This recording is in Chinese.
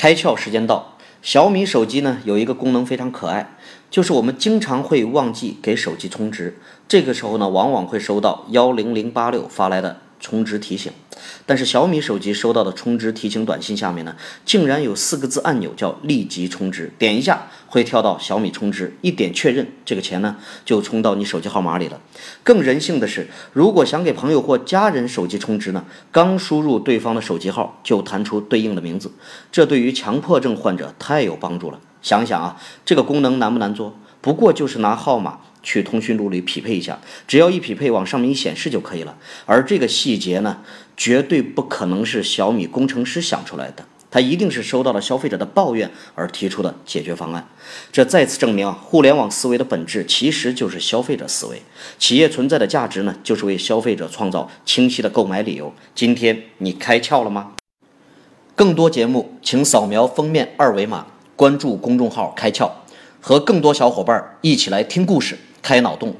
开窍时间到，小米手机呢有一个功能非常可爱，就是我们经常会忘记给手机充值，这个时候呢，往往会收到幺零零八六发来的。充值提醒，但是小米手机收到的充值提醒短信下面呢，竟然有四个字按钮叫立即充值，点一下会跳到小米充值，一点确认，这个钱呢就充到你手机号码里了。更人性的是，如果想给朋友或家人手机充值呢，刚输入对方的手机号就弹出对应的名字，这对于强迫症患者太有帮助了。想想啊，这个功能难不难做？不过就是拿号码。去通讯录里匹配一下，只要一匹配往上面一显示就可以了。而这个细节呢，绝对不可能是小米工程师想出来的，他一定是收到了消费者的抱怨而提出的解决方案。这再次证明啊，互联网思维的本质其实就是消费者思维。企业存在的价值呢，就是为消费者创造清晰的购买理由。今天你开窍了吗？更多节目，请扫描封面二维码，关注公众号“开窍”，和更多小伙伴一起来听故事。开脑洞。